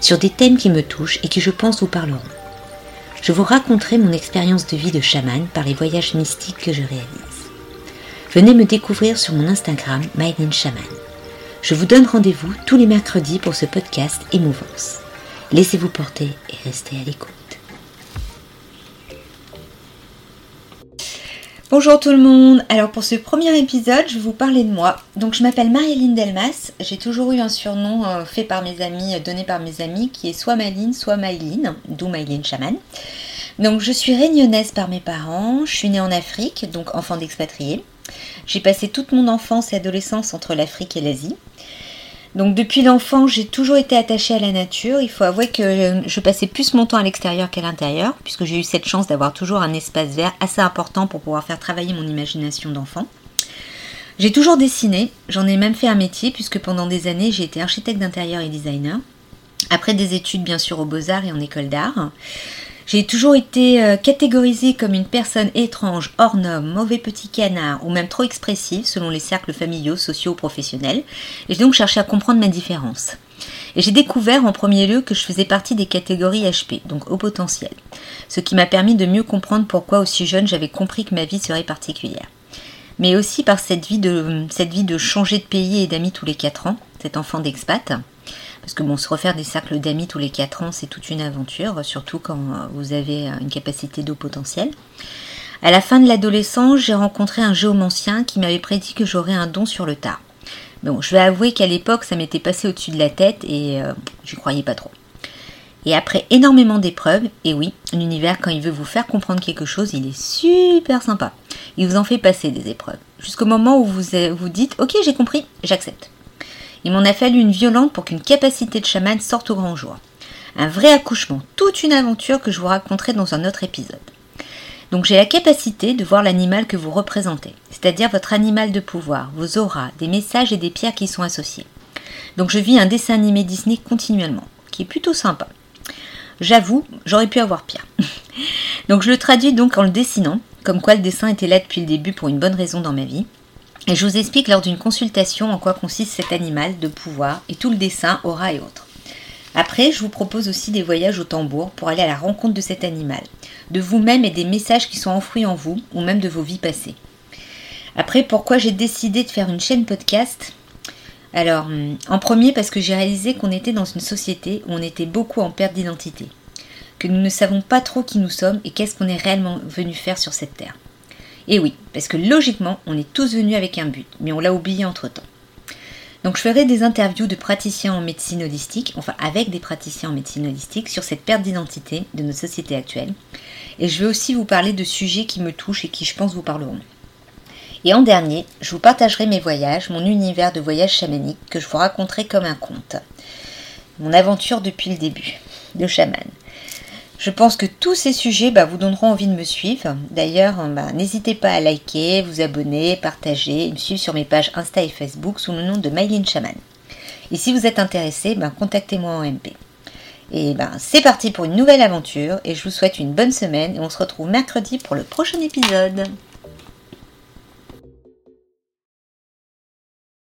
sur des thèmes qui me touchent et qui je pense vous parleront. Je vous raconterai mon expérience de vie de chaman par les voyages mystiques que je réalise. Venez me découvrir sur mon Instagram Shaman. Je vous donne rendez-vous tous les mercredis pour ce podcast Émouvance. Laissez-vous porter et restez à l'écoute. Bonjour tout le monde, alors pour ce premier épisode je vais vous parler de moi. Donc je m'appelle Marie-Aline Delmas, j'ai toujours eu un surnom euh, fait par mes amis, euh, donné par mes amis qui est soit Maline soit Maïline, d'où Maïline Chaman. Donc je suis réunionnaise par mes parents, je suis née en Afrique, donc enfant d'expatriés. J'ai passé toute mon enfance et adolescence entre l'Afrique et l'Asie. Donc depuis l'enfant, j'ai toujours été attachée à la nature. Il faut avouer que je passais plus mon temps à l'extérieur qu'à l'intérieur, puisque j'ai eu cette chance d'avoir toujours un espace vert assez important pour pouvoir faire travailler mon imagination d'enfant. J'ai toujours dessiné, j'en ai même fait un métier, puisque pendant des années j'ai été architecte d'intérieur et designer. Après des études bien sûr aux beaux-arts et en école d'art. J'ai toujours été euh, catégorisée comme une personne étrange, hors norme, mauvais petit canard ou même trop expressive selon les cercles familiaux, sociaux ou professionnels. Et j'ai donc cherché à comprendre ma différence. Et j'ai découvert en premier lieu que je faisais partie des catégories HP, donc au potentiel. Ce qui m'a permis de mieux comprendre pourquoi aussi jeune j'avais compris que ma vie serait particulière. Mais aussi par cette vie de, cette vie de changer de pays et d'amis tous les 4 ans, cet enfant d'expat. Parce que bon, se refaire des cercles d'amis tous les 4 ans, c'est toute une aventure, surtout quand euh, vous avez euh, une capacité d'eau potentielle. À la fin de l'adolescence, j'ai rencontré un géomancien qui m'avait prédit que j'aurais un don sur le tard. Bon, je vais avouer qu'à l'époque, ça m'était passé au-dessus de la tête et euh, j'y croyais pas trop. Et après énormément d'épreuves, et oui, l'univers, quand il veut vous faire comprendre quelque chose, il est super sympa. Il vous en fait passer des épreuves. Jusqu'au moment où vous vous dites, ok, j'ai compris, j'accepte. Il m'en a fallu une violente pour qu'une capacité de chaman sorte au grand jour. Un vrai accouchement, toute une aventure que je vous raconterai dans un autre épisode. Donc j'ai la capacité de voir l'animal que vous représentez, c'est-à-dire votre animal de pouvoir, vos auras, des messages et des pierres qui sont associés. Donc je vis un dessin animé Disney continuellement, qui est plutôt sympa. J'avoue, j'aurais pu avoir pire. donc je le traduis donc en le dessinant, comme quoi le dessin était là depuis le début pour une bonne raison dans ma vie, et je vous explique lors d'une consultation en quoi consiste cet animal de pouvoir et tout le dessin, aura et autres. Après, je vous propose aussi des voyages au tambour pour aller à la rencontre de cet animal, de vous-même et des messages qui sont enfouis en vous ou même de vos vies passées. Après, pourquoi j'ai décidé de faire une chaîne podcast? Alors, en premier parce que j'ai réalisé qu'on était dans une société où on était beaucoup en perte d'identité, que nous ne savons pas trop qui nous sommes et qu'est-ce qu'on est réellement venu faire sur cette terre. Et oui, parce que logiquement, on est tous venus avec un but, mais on l'a oublié entre-temps. Donc je ferai des interviews de praticiens en médecine holistique, enfin avec des praticiens en médecine holistique, sur cette perte d'identité de notre société actuelle. Et je vais aussi vous parler de sujets qui me touchent et qui je pense vous parleront. Et en dernier, je vous partagerai mes voyages, mon univers de voyage chamanique que je vous raconterai comme un conte. Mon aventure depuis le début de chaman. Je pense que tous ces sujets bah, vous donneront envie de me suivre. D'ailleurs, bah, n'hésitez pas à liker, vous abonner, partager et me suivre sur mes pages Insta et Facebook sous le nom de Mylene Chaman. Et si vous êtes intéressé, bah, contactez-moi en MP. Et ben c'est parti pour une nouvelle aventure et je vous souhaite une bonne semaine et on se retrouve mercredi pour le prochain épisode.